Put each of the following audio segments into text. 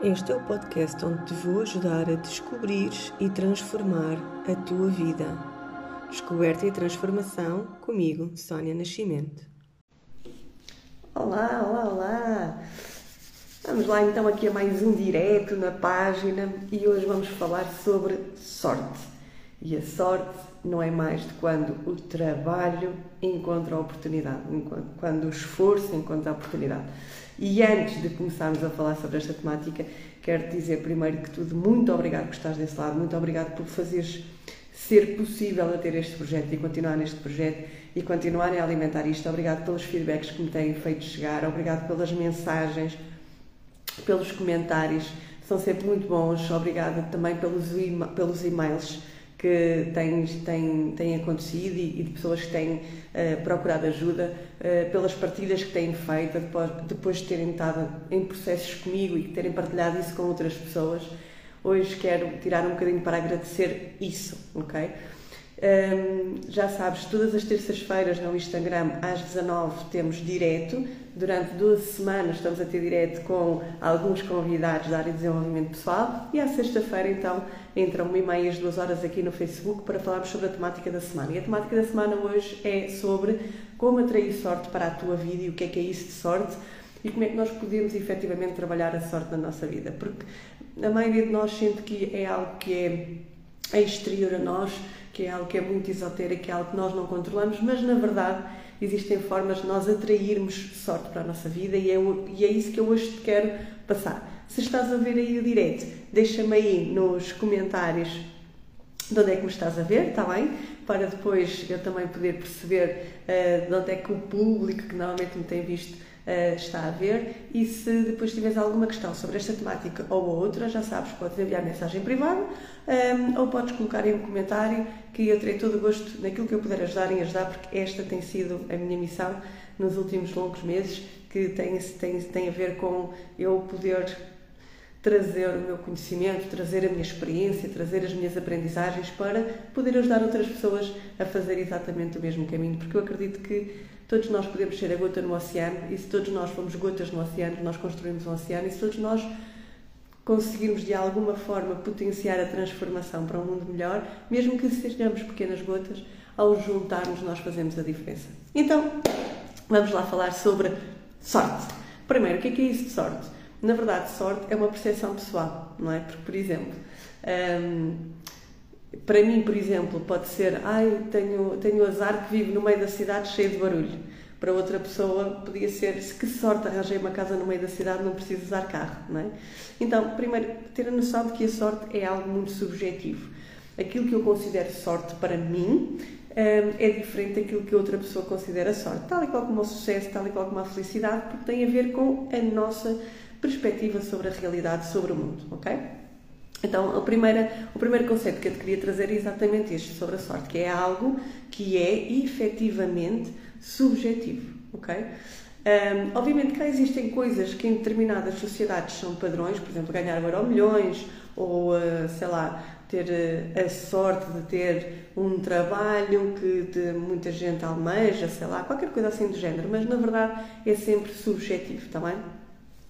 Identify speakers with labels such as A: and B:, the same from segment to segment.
A: Este é o podcast onde te vou ajudar a descobrir e transformar a tua vida. Descoberta e transformação comigo, Sónia Nascimento.
B: Olá, olá, olá! Vamos lá então aqui a mais um direto na página e hoje vamos falar sobre sorte. E a sorte não é mais de quando o trabalho encontra a oportunidade, quando o esforço encontra a oportunidade. E antes de começarmos a falar sobre esta temática, quero dizer primeiro que tudo, muito obrigado por estás desse lado, muito obrigado por fazeres ser possível a ter este projeto e continuar neste projeto e continuarem a alimentar isto. Obrigado pelos feedbacks que me têm feito chegar, obrigado pelas mensagens, pelos comentários, são sempre muito bons. Obrigada também pelos, pelos e-mails que têm, têm, têm acontecido e, e de pessoas que têm uh, procurado ajuda, uh, pelas partilhas que têm feito, depois, depois de terem estado em processos comigo e terem partilhado isso com outras pessoas. Hoje quero tirar um bocadinho para agradecer isso, ok? Um, já sabes, todas as terças-feiras no Instagram às 19 temos direto. Durante duas semanas estamos a ter direto com alguns convidados da área de desenvolvimento pessoal e à sexta-feira então entre uma e meia e duas horas aqui no Facebook para falarmos sobre a temática da semana. E a temática da semana hoje é sobre como atrair sorte para a tua vida e o que é que é isso de sorte e como é que nós podemos efetivamente trabalhar a sorte na nossa vida. Porque a maioria de nós sente que é algo que é, é exterior a nós que é algo que é muito esotérico, que é algo que nós não controlamos, mas na verdade existem formas de nós atrairmos sorte para a nossa vida e é, e é isso que eu hoje te quero passar. Se estás a ver aí o direto, deixa-me aí nos comentários de onde é que me estás a ver, está bem? Para depois eu também poder perceber uh, de onde é que o público que normalmente me tem visto uh, está a ver. E se depois tiveres alguma questão sobre esta temática ou outra, já sabes, podes enviar mensagem privada um, ehm, ou podes colocar aí um comentário que eu terei todo o gosto naquilo que eu puder ajudar em ajudar, porque esta tem sido a minha missão nos últimos longos meses, que tem, tem, tem a ver com eu poder trazer o meu conhecimento, trazer a minha experiência, trazer as minhas aprendizagens para poder ajudar outras pessoas a fazer exatamente o mesmo caminho, porque eu acredito que todos nós podemos ser a gota no oceano e se todos nós formos gotas no oceano, nós construímos um oceano e se todos nós conseguirmos de alguma forma potenciar a transformação para um mundo melhor, mesmo que sejamos pequenas gotas, ao juntarmos nós fazemos a diferença. Então, vamos lá falar sobre sorte. Primeiro, o que é, que é isso de sorte? Na verdade, sorte é uma percepção pessoal, não é? Porque, por exemplo, um, para mim, por exemplo, pode ser, ai, tenho, tenho azar que vivo no meio da cidade cheio de barulho. Para outra pessoa podia ser, que sorte arranjei uma casa no meio da cidade, não preciso usar carro, não é? Então, primeiro, ter a noção de que a sorte é algo muito subjetivo. Aquilo que eu considero sorte para mim é diferente daquilo que outra pessoa considera sorte, tal e qual como o sucesso, tal e qual como a felicidade, porque tem a ver com a nossa perspectiva sobre a realidade, sobre o mundo, ok? Então, a primeira, o primeiro conceito que eu te queria trazer é exatamente este, sobre a sorte, que é algo que é efetivamente subjetivo, ok? Um, obviamente que existem coisas que em determinadas sociedades são padrões, por exemplo, ganhar euro milhões ou, uh, sei lá, ter uh, a sorte de ter um trabalho que de muita gente almeja, sei lá, qualquer coisa assim do género, mas na verdade é sempre subjetivo, está bem?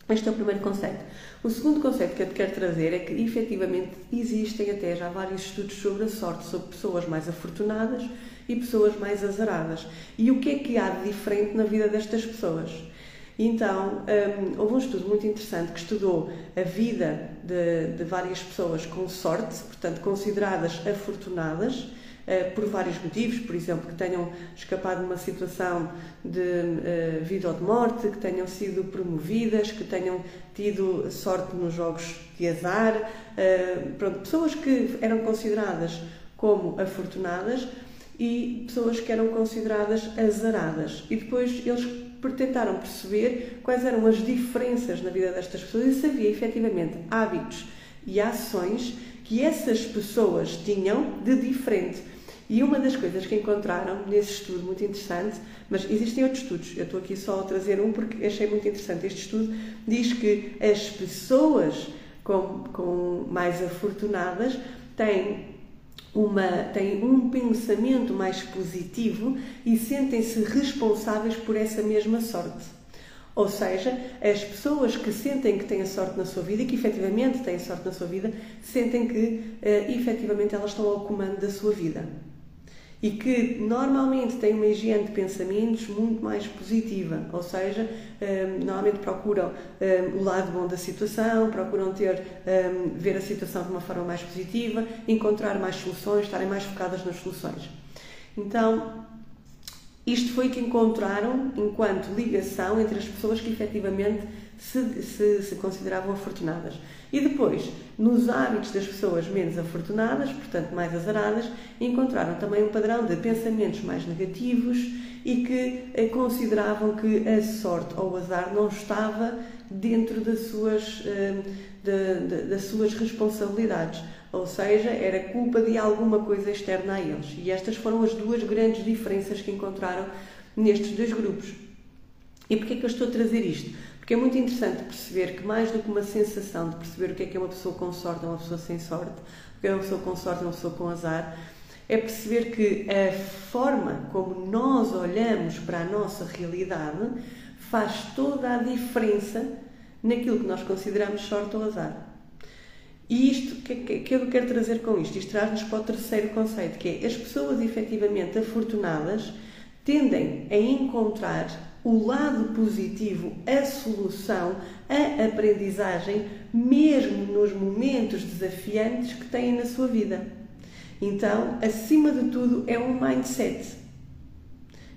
B: Este é o primeiro conceito. O segundo conceito que eu te quero trazer é que, efetivamente, existem até já vários estudos sobre a sorte, sobre pessoas mais afortunadas e pessoas mais azaradas. E o que é que há de diferente na vida destas pessoas? Então, um, houve um estudo muito interessante que estudou a vida de, de várias pessoas com sorte, portanto, consideradas afortunadas, por vários motivos, por exemplo, que tenham escapado de uma situação de uh, vida ou de morte, que tenham sido promovidas, que tenham tido sorte nos jogos de azar, uh, pronto, pessoas que eram consideradas como afortunadas e pessoas que eram consideradas azaradas. E depois eles tentaram perceber quais eram as diferenças na vida destas pessoas e se havia efetivamente hábitos e ações que essas pessoas tinham de diferente. E uma das coisas que encontraram nesse estudo muito interessante, mas existem outros estudos, eu estou aqui só a trazer um porque achei muito interessante. Este estudo diz que as pessoas com, com mais afortunadas têm, uma, têm um pensamento mais positivo e sentem-se responsáveis por essa mesma sorte. Ou seja, as pessoas que sentem que têm a sorte na sua vida e que efetivamente têm sorte na sua vida, sentem que uh, efetivamente elas estão ao comando da sua vida. E que normalmente têm uma higiene de pensamentos muito mais positiva, ou seja, um, eh, normalmente procuram um, eh, o lado bom da situação, procuram ter, um, ver a situação de uma forma mais positiva, encontrar mais soluções, estarem mais focadas nas soluções. Então, isto foi que encontraram enquanto ligação entre as pessoas que efetivamente se, se, se, consideravam afortunadas. E depois, nos hábitos das pessoas menos afortunadas, portanto mais azaradas, encontraram também um padrão de pensamentos mais negativos e que eh, consideravam que a sorte ou o azar não estava dentro das suas, eh, das suas responsabilidades ou seja, era culpa de alguma coisa externa a eles. E estas foram as duas grandes diferenças que encontraram nestes dois grupos. E porquê é que eu estou a trazer isto? Porque é muito interessante perceber que, mais do que uma sensação de perceber o que é que é uma pessoa com sorte ou uma pessoa sem sorte, o que é uma pessoa com sorte ou uma pessoa com azar, é perceber que a forma como nós olhamos para a nossa realidade faz toda a diferença naquilo que nós consideramos sorte ou azar. E isto, que, que, que eu quero trazer com isto? Isto traz-nos para o terceiro conceito, que é as pessoas efetivamente afortunadas tendem a encontrar o lado positivo, a solução, a aprendizagem, mesmo nos momentos desafiantes que têm na sua vida. Então, acima de tudo, é um mindset.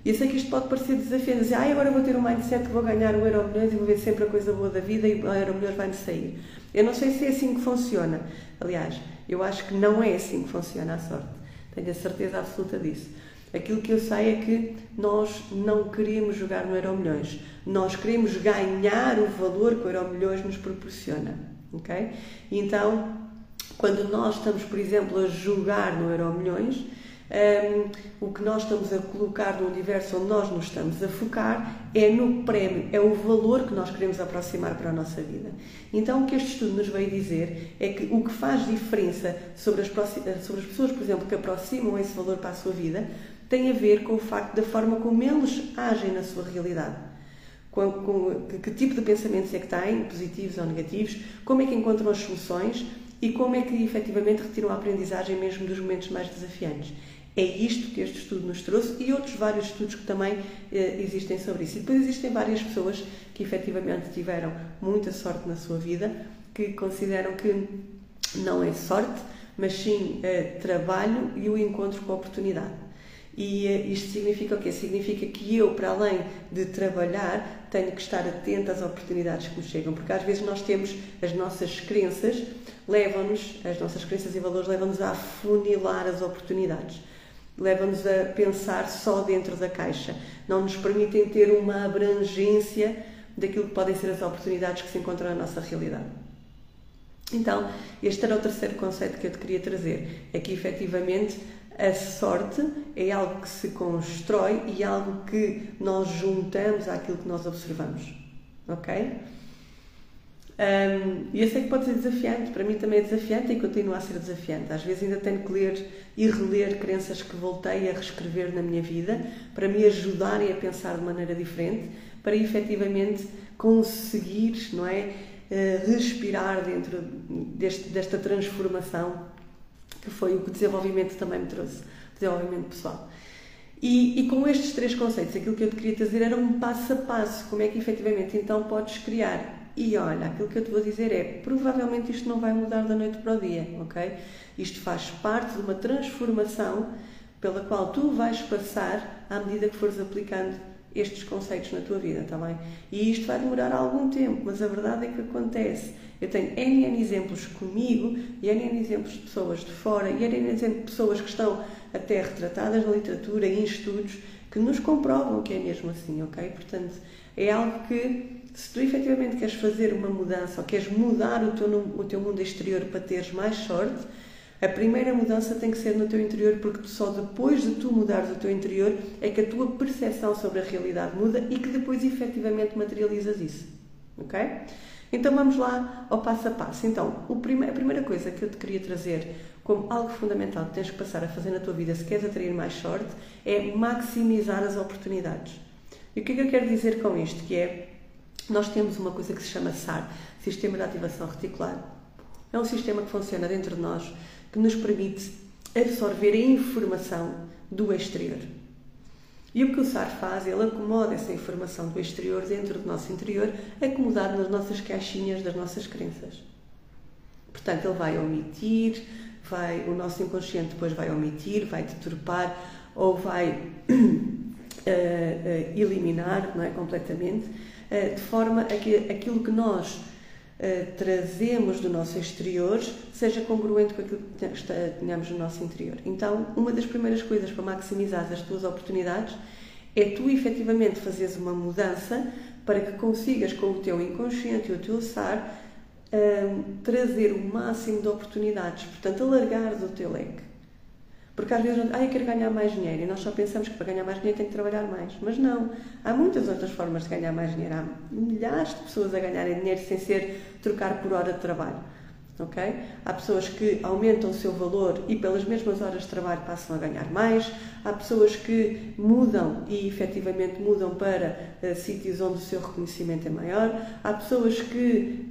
B: Eu sei que isto pode parecer desafiante, dizer, ah, agora vou ter um mindset que vou ganhar o euro milhões e vou ver sempre a coisa boa da vida e o euro milhões vai-me sair. Eu não sei se é assim que funciona. Aliás, eu acho que não é assim que funciona a sorte. Tenho a certeza absoluta disso. Aquilo que eu sei é que nós não queremos jogar no euro milhões. Nós queremos ganhar o valor que o euro milhões nos proporciona. Ok? Então, quando nós estamos, por exemplo, a jogar no euro milhões, um, o que nós estamos a colocar no universo onde nós nos estamos a focar é no prémio, é o valor que nós queremos aproximar para a nossa vida. Então, o que este estudo nos veio dizer é que o que faz diferença sobre as, sobre as pessoas, por exemplo, que aproximam esse valor para a sua vida, tem a ver com o facto da forma como eles agem na sua realidade. Com, com, que, que tipo de pensamentos é que têm, positivos ou negativos, como é que encontram as soluções e como é que efetivamente retiram a aprendizagem mesmo dos momentos mais desafiantes. É isto que este estudo nos trouxe e outros vários estudos que também eh, existem sobre isso. E depois existem várias pessoas que efetivamente tiveram muita sorte na sua vida, que consideram que não é sorte, mas sim eh, trabalho e o encontro com a oportunidade. E eh, isto significa o quê? Significa que eu, para além de trabalhar, tenho que estar atenta às oportunidades que me chegam, porque às vezes nós temos as nossas crenças, levam-nos, as nossas crenças e valores levam-nos a afunilar as oportunidades levam-nos a pensar só dentro da caixa, não nos permitem ter uma abrangência daquilo que podem ser as oportunidades que se encontram na nossa realidade. Então, este era o terceiro conceito que eu te queria trazer: é que efetivamente a sorte é algo que se constrói e algo que nós juntamos àquilo que nós observamos. Ok? Um, e eu sei que pode ser desafiante, para mim também é desafiante e continua a ser desafiante. Às vezes ainda tenho que ler e reler crenças que voltei a reescrever na minha vida para me ajudarem a pensar de maneira diferente, para efetivamente conseguir, não é? Uh, respirar dentro deste, desta transformação que foi o que o desenvolvimento também me trouxe, desenvolvimento pessoal. E, e, com estes três conceitos, aquilo que eu te queria trazer era um passo a passo, como é que efetivamente então podes criar e olha, aquilo que eu te vou dizer é: provavelmente isto não vai mudar da noite para o dia, ok? Isto faz parte de uma transformação pela qual tu vais passar à medida que fores aplicando estes conceitos na tua vida, tá bem? E isto vai demorar algum tempo, mas a verdade é que acontece. Eu tenho N, N exemplos comigo e N, exemplos de pessoas de fora e N exemplos de pessoas que estão até retratadas na literatura e em estudos que nos comprovam que é mesmo assim, ok? Portanto, é algo que se tu efetivamente queres fazer uma mudança ou queres mudar o teu, o teu mundo exterior para teres mais sorte, a primeira mudança tem que ser no teu interior, porque só depois de tu mudares o teu interior é que a tua percepção sobre a realidade muda e que depois efetivamente materializas isso. Ok? Então vamos lá ao passo a passo. Então, prime a primeira coisa que eu te queria trazer como algo fundamental que tens que passar a fazer na tua vida se queres atrair mais sorte é maximizar as oportunidades. E o que é que eu quero dizer com isto? Que é nós temos uma coisa que se chama SAR, Sistema de Ativação Reticular. É um sistema que funciona dentro de nós, que nos permite absorver a informação do exterior. E o que o SAR faz, ele acomoda essa informação do exterior dentro do nosso interior, acomodado nas nossas caixinhas das nossas crenças. Portanto, ele vai omitir, vai, o nosso inconsciente depois vai omitir, vai deturpar ou vai uh, uh, eliminar não é, completamente, uh, de forma a que aquilo que nós trazemos do nosso exterior seja congruente com aquilo que tenhamos no nosso interior. Então, uma das primeiras coisas para maximizar as tuas oportunidades é tu efetivamente fazeres uma mudança para que consigas com o teu inconsciente e o teu SAR um, trazer o máximo de oportunidades, portanto, alargar o teu leque. Porque às vezes, ah, eu quero ganhar mais dinheiro e nós só pensamos que para ganhar mais dinheiro tem que trabalhar mais. Mas não, há muitas outras formas de ganhar mais dinheiro. Há milhares de pessoas a ganharem dinheiro sem ser trocar por hora de trabalho Há pessoas que aumentam o seu valor e pelas mesmas horas de trabalho passam a ganhar mais, há pessoas que mudam e efetivamente mudam para uh, sítios onde o seu reconhecimento é maior, há pessoas que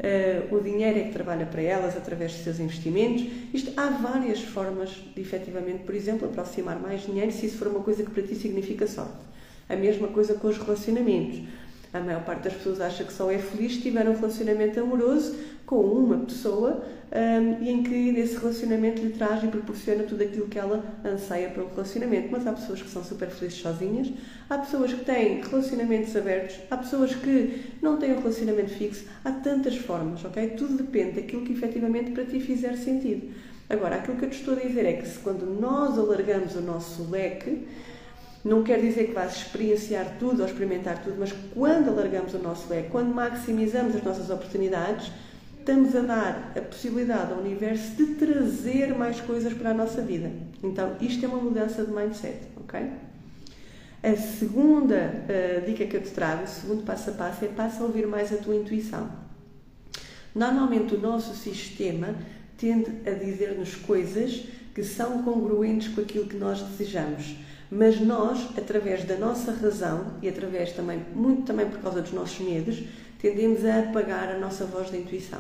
B: uh, o dinheiro é que trabalha para elas através dos seus investimentos. Isto, há várias formas de efetivamente, por exemplo, aproximar mais dinheiro se isso for uma coisa que para ti significa sorte. A mesma coisa com os relacionamentos. A maior parte das pessoas acha que só é feliz se tiver um relacionamento amoroso com uma pessoa um, e em que esse relacionamento lhe traz e proporciona tudo aquilo que ela anseia para o relacionamento. Mas há pessoas que são super felizes sozinhas, há pessoas que têm relacionamentos abertos, há pessoas que não têm um relacionamento fixo, há tantas formas, ok? Tudo depende daquilo que efetivamente para ti fizer sentido. Agora, aquilo que eu te estou a dizer é que se quando nós alargamos o nosso leque, não quer dizer que vais experienciar tudo ou experimentar tudo, mas quando alargamos o nosso leque, quando maximizamos as nossas oportunidades, estamos a dar a possibilidade ao universo de trazer mais coisas para a nossa vida. Então, isto é uma mudança de mindset, ok? A segunda uh, dica que eu te trago, o segundo passo a passo, é passa a ouvir mais a tua intuição. Normalmente o nosso sistema tende a dizer-nos coisas que são congruentes com aquilo que nós desejamos. Mas nós, através da nossa razão e através também, muito também por causa dos nossos medos, tendemos a apagar a nossa voz da intuição.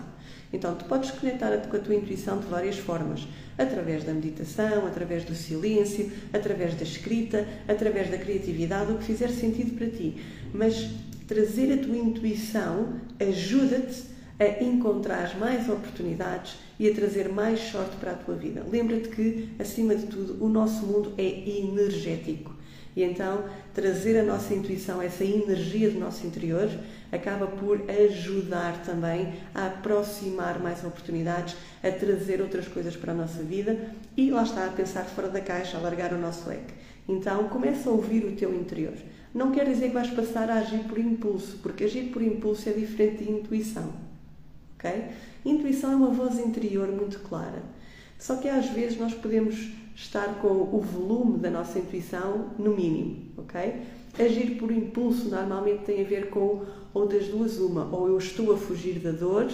B: Então, tu podes conectar com a tua intuição de várias formas, através da meditação, através do silêncio, através da escrita, através da criatividade, o que fizer sentido para ti. Mas trazer a tua intuição ajuda-te a encontrar mais oportunidades e a trazer mais sorte para a tua vida. Lembra-te que, acima de tudo, o nosso mundo é energético. E então, trazer a nossa intuição, essa energia do nosso interior, acaba por ajudar também a aproximar mais oportunidades, a trazer outras coisas para a nossa vida e lá está, a pensar fora da caixa, a largar o nosso leque. Então, começa a ouvir o teu interior. Não quer dizer que vais passar a agir por impulso, porque agir por impulso é diferente de intuição. Ok? Intuição é uma voz interior muito clara. Só que às vezes nós podemos estar com o volume da nossa intuição no mínimo, ok? Agir por impulso normalmente tem a ver com ou das duas uma, ou eu estou a fugir da dor,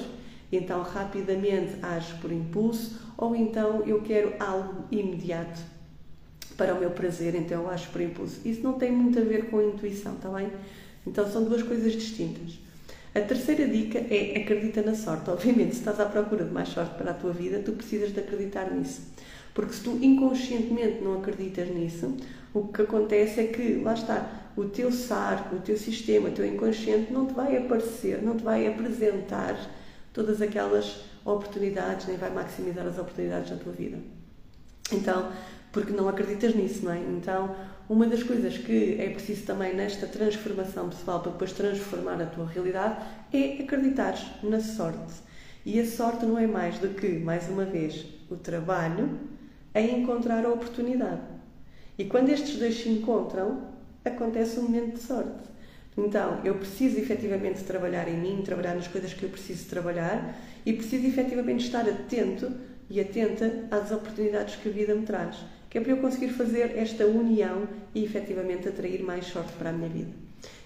B: então rapidamente ajo por impulso, ou então eu quero algo imediato para o meu prazer, então eu acho por impulso. Isso não tem muito a ver com a intuição, está bem? Então são duas coisas distintas. A terceira dica é acredita na sorte. Obviamente, se estás à procura de mais sorte para a tua vida, tu precisas de acreditar nisso. Porque se tu inconscientemente não acreditas nisso, o que acontece é que, lá está, o teu SAR, o teu sistema, o teu inconsciente não te vai aparecer, não te vai apresentar todas aquelas oportunidades, nem vai maximizar as oportunidades na tua vida. Então, porque não acreditas nisso, não é? Então, uma das coisas que é preciso também nesta transformação pessoal para depois transformar a tua realidade é acreditar na sorte. E a sorte não é mais do que, mais uma vez, o trabalho em encontrar a oportunidade. E quando estes dois se encontram, acontece um momento de sorte. Então, eu preciso efetivamente trabalhar em mim, trabalhar nas coisas que eu preciso trabalhar e preciso efetivamente estar atento e atenta às oportunidades que a vida me traz, que é para eu conseguir fazer esta união e efetivamente atrair mais sorte para a minha vida.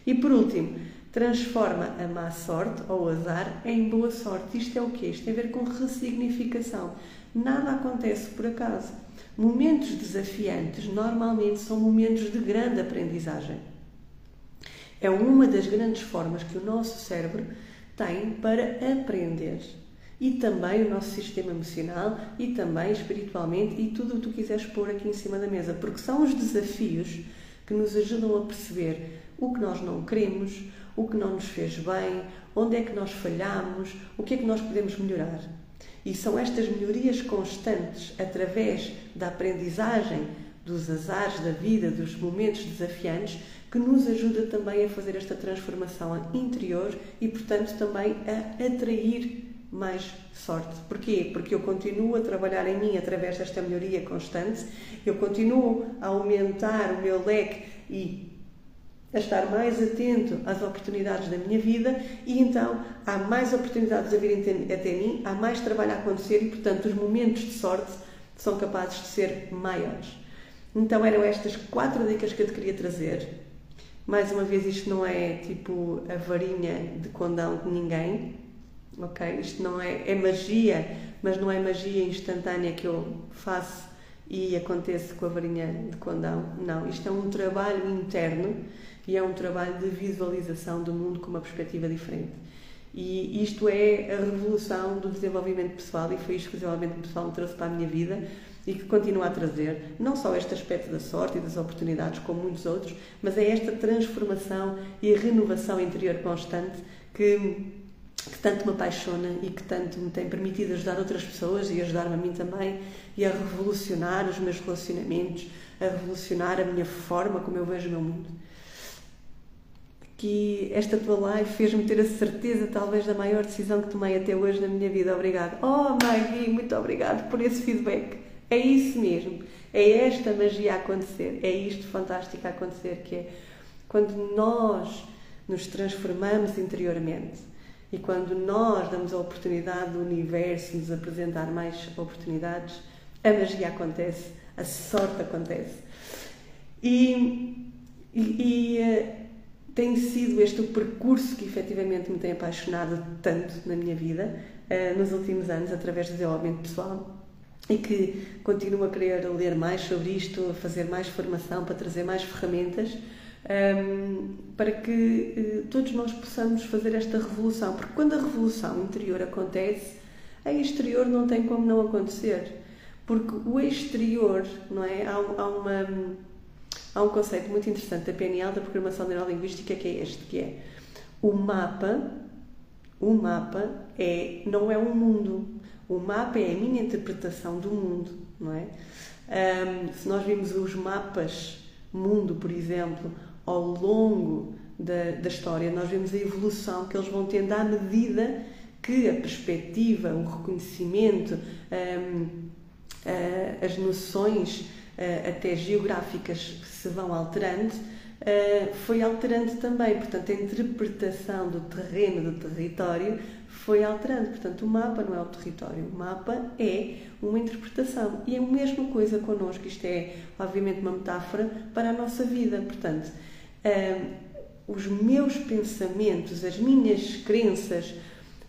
B: E por último, transforma a má sorte ou azar em boa sorte. Isto é o quê? Isto tem a ver com ressignificação. Nada acontece por acaso. Momentos desafiantes normalmente são momentos de grande aprendizagem. É uma das grandes formas que o nosso cérebro tem para aprender. E também o nosso sistema emocional e também espiritualmente e tudo o que tu quiseres pôr aqui em cima da mesa, porque são os desafios que nos ajudam a perceber o que nós não queremos, o que não nos fez bem, onde é que nós falhamos, o que é que nós podemos melhorar. E são estas melhorias constantes através da aprendizagem dos azares da vida, dos momentos desafiantes, que nos ajuda também a fazer esta transformação interior e, portanto, também a atrair mais sorte. Porquê? Porque eu continuo a trabalhar em mim através desta melhoria constante, eu continuo a aumentar o meu leque e a estar mais atento às oportunidades da minha vida e então há mais oportunidades a virem até mim, há mais trabalho a acontecer e, portanto, os momentos de sorte são capazes de ser maiores. Então eram estas quatro dicas que eu te queria trazer. Mais uma vez, isto não é tipo a varinha de condão de ninguém, ok? Isto não é, é magia, mas não é magia instantânea que eu faço e acontece com a varinha de condão. Não, isto é um trabalho interno e é um trabalho de visualização do mundo com uma perspectiva diferente. E isto é a revolução do desenvolvimento pessoal e foi isto que o desenvolvimento pessoal me trouxe para a minha vida e que continua a trazer não só este aspecto da sorte e das oportunidades, como muitos outros, mas é esta transformação e renovação interior constante que, que tanto me apaixona e que tanto me tem permitido ajudar outras pessoas e ajudar-me a mim também e a revolucionar os meus relacionamentos, a revolucionar a minha forma como eu vejo o meu mundo que esta tua live fez-me ter a certeza, talvez, da maior decisão que tomei até hoje na minha vida. Obrigada. Oh, Maggie, muito obrigado por esse feedback. É isso mesmo. É esta magia a acontecer. É isto fantástico a acontecer, que é quando nós nos transformamos interiormente e quando nós damos a oportunidade do universo nos apresentar mais oportunidades, a magia acontece, a sorte acontece. E, e, e eh, tem sido este o percurso que efetivamente me tem apaixonado tanto na minha vida uh, nos últimos anos, através do desenvolvimento pessoal e que continuo a querer ler mais sobre isto, a fazer mais formação para trazer mais ferramentas um, para que uh, todos nós possamos fazer esta revolução, porque quando a revolução interior acontece, a exterior não tem como não acontecer, porque o exterior, não é? Há, há uma há um conceito muito interessante da PNL, da Programação Neurolinguística, que é este, que é o mapa, o mapa é, não é um mundo, o mapa é a minha interpretação do mundo, não é? Um, se nós vimos os mapas mundo, por exemplo, ao longo da, da história, nós vemos a evolução que eles vão tendo à medida que a perspectiva, o reconhecimento, um, uh, as noções uh, até geográficas se vão alterando, uh, foi alterando também. Portanto, a interpretação do terreno, do território, foi alterando. Portanto, o mapa não é o território, o mapa é uma interpretação. E é a mesma coisa connosco. Isto é, obviamente, uma metáfora para a nossa vida. Portanto, os meus pensamentos, as minhas crenças,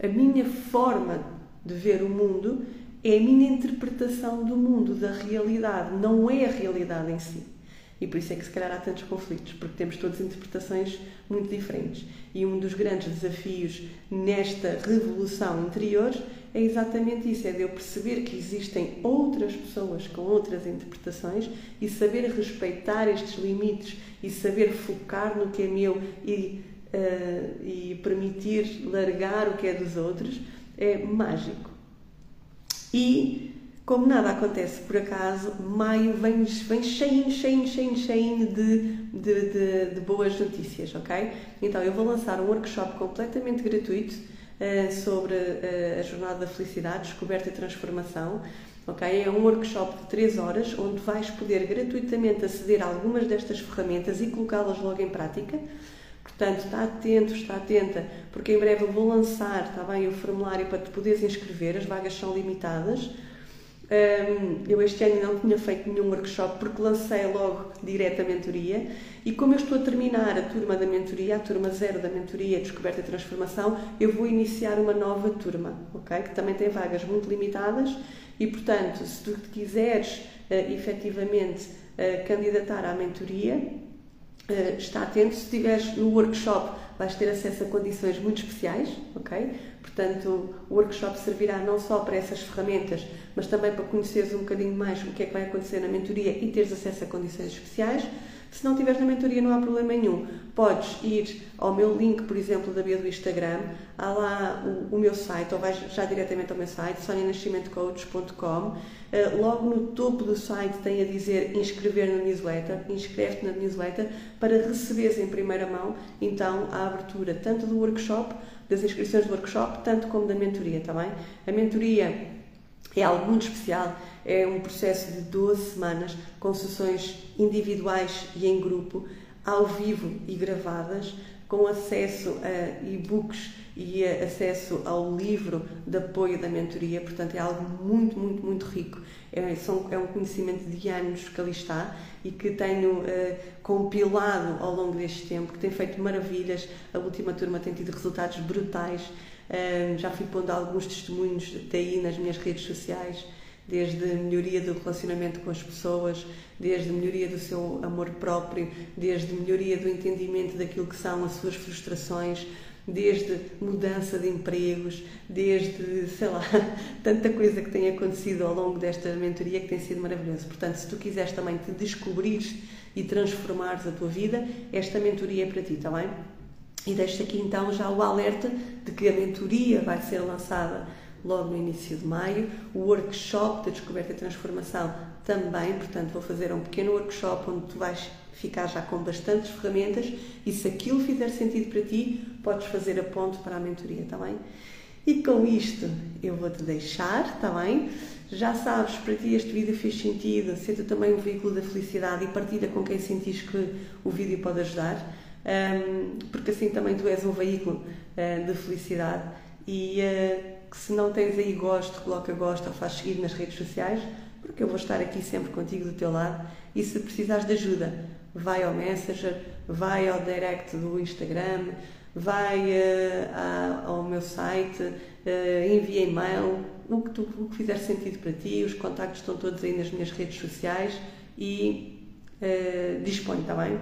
B: a minha forma de ver o mundo é a minha interpretação do mundo, da realidade, não é a realidade em si. E por isso é que se calhar há tantos conflitos, porque temos todas interpretações muito diferentes. E um dos grandes desafios nesta revolução interior é exatamente isso: é de eu perceber que existem outras pessoas com outras interpretações e saber respeitar estes limites e saber focar no que é meu e, uh, e permitir largar o que é dos outros é mágico. E, como nada acontece por acaso, maio vem, vem cheinho, cheinho, cheinho de, de, de, de boas notícias, ok? Então, eu vou lançar um workshop completamente gratuito sobre uh, a Jornada da Felicidade, Descoberta e Transformação. Okay? É um workshop de 3 horas onde vais poder gratuitamente aceder a algumas destas ferramentas e colocá-las logo em prática. Portanto, está atento, está atenta, porque em breve eu vou lançar, está bem, o formulário para te poderes inscrever, as vagas são limitadas. Eu este ano não tinha feito nenhum workshop porque lancei logo direto a mentoria e como eu estou a terminar a turma da mentoria, a turma zero da mentoria Descoberta e Transformação, eu vou iniciar uma nova turma, ok? Que também tem vagas muito limitadas e, portanto, se tu quiseres uh, efetivamente uh, candidatar à mentoria, Uh, está atento, se estiveres no workshop vais ter acesso a condições muito especiais, ok? Portanto, o workshop servirá não só para essas ferramentas, mas também para conheceres um bocadinho mais o que é que vai acontecer na mentoria e teres acesso a condições especiais. Se não tiveres na mentoria, não há problema nenhum. Podes ir ao meu link, por exemplo, da bio do Instagram, há lá o, o meu site, ou vais já diretamente ao meu site, sonianascimentocoach.com. Uh, logo no topo do site tem a dizer inscrever na newsletter, inscreve-te na newsletter para receberes em primeira mão, então, a abertura tanto do workshop, das inscrições do workshop, tanto como da mentoria, está bem? A mentoria é algo muito especial, é um processo de 12 semanas com sessões individuais e em grupo, ao vivo e gravadas, com acesso a e-books e acesso ao livro de apoio da mentoria, portanto é algo muito, muito, muito rico. É, são, é um conhecimento de anos que ali está e que tenho uh, compilado ao longo deste tempo, que tem feito maravilhas. A última turma tem tido resultados brutais. Uh, já fui pondo alguns testemunhos daí nas minhas redes sociais desde melhoria do relacionamento com as pessoas, desde melhoria do seu amor próprio, desde melhoria do entendimento daquilo que são as suas frustrações, desde mudança de empregos, desde, sei lá, tanta coisa que tem acontecido ao longo desta mentoria que tem sido maravilhoso. Portanto, se tu quiseres também te descobrires e transformares a tua vida, esta mentoria é para ti, está bem? E deixo aqui então já o alerta de que a mentoria vai ser lançada logo no início de maio. O workshop da Descoberta e Transformação também, portanto, vou fazer um pequeno workshop onde tu vais ficar já com bastantes ferramentas e se aquilo fizer sentido para ti, podes fazer a ponte para a mentoria, está bem? E com isto eu vou-te deixar, está bem? Já sabes, para ti este vídeo fez sentido, senta também um veículo da felicidade e partilha com quem sentires que o vídeo pode ajudar, porque assim também tu és um veículo uh, de felicidade e uh, que se não tens aí gosto, coloca gosto ou faz seguir nas redes sociais, porque eu vou estar aqui sempre contigo do teu lado e se precisares de ajuda, vai ao Messenger, vai ao direct do Instagram, vai uh, ao meu site, uh, envia e-mail, o que, tu, o que fizer sentido para ti, os contactos estão todos aí nas minhas redes sociais e uh, dispõe, está bem?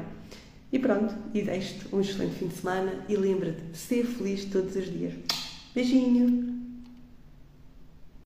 B: E pronto, e deixo-te um excelente fim de semana e lembra-te, ser feliz todos os dias. Beijinho!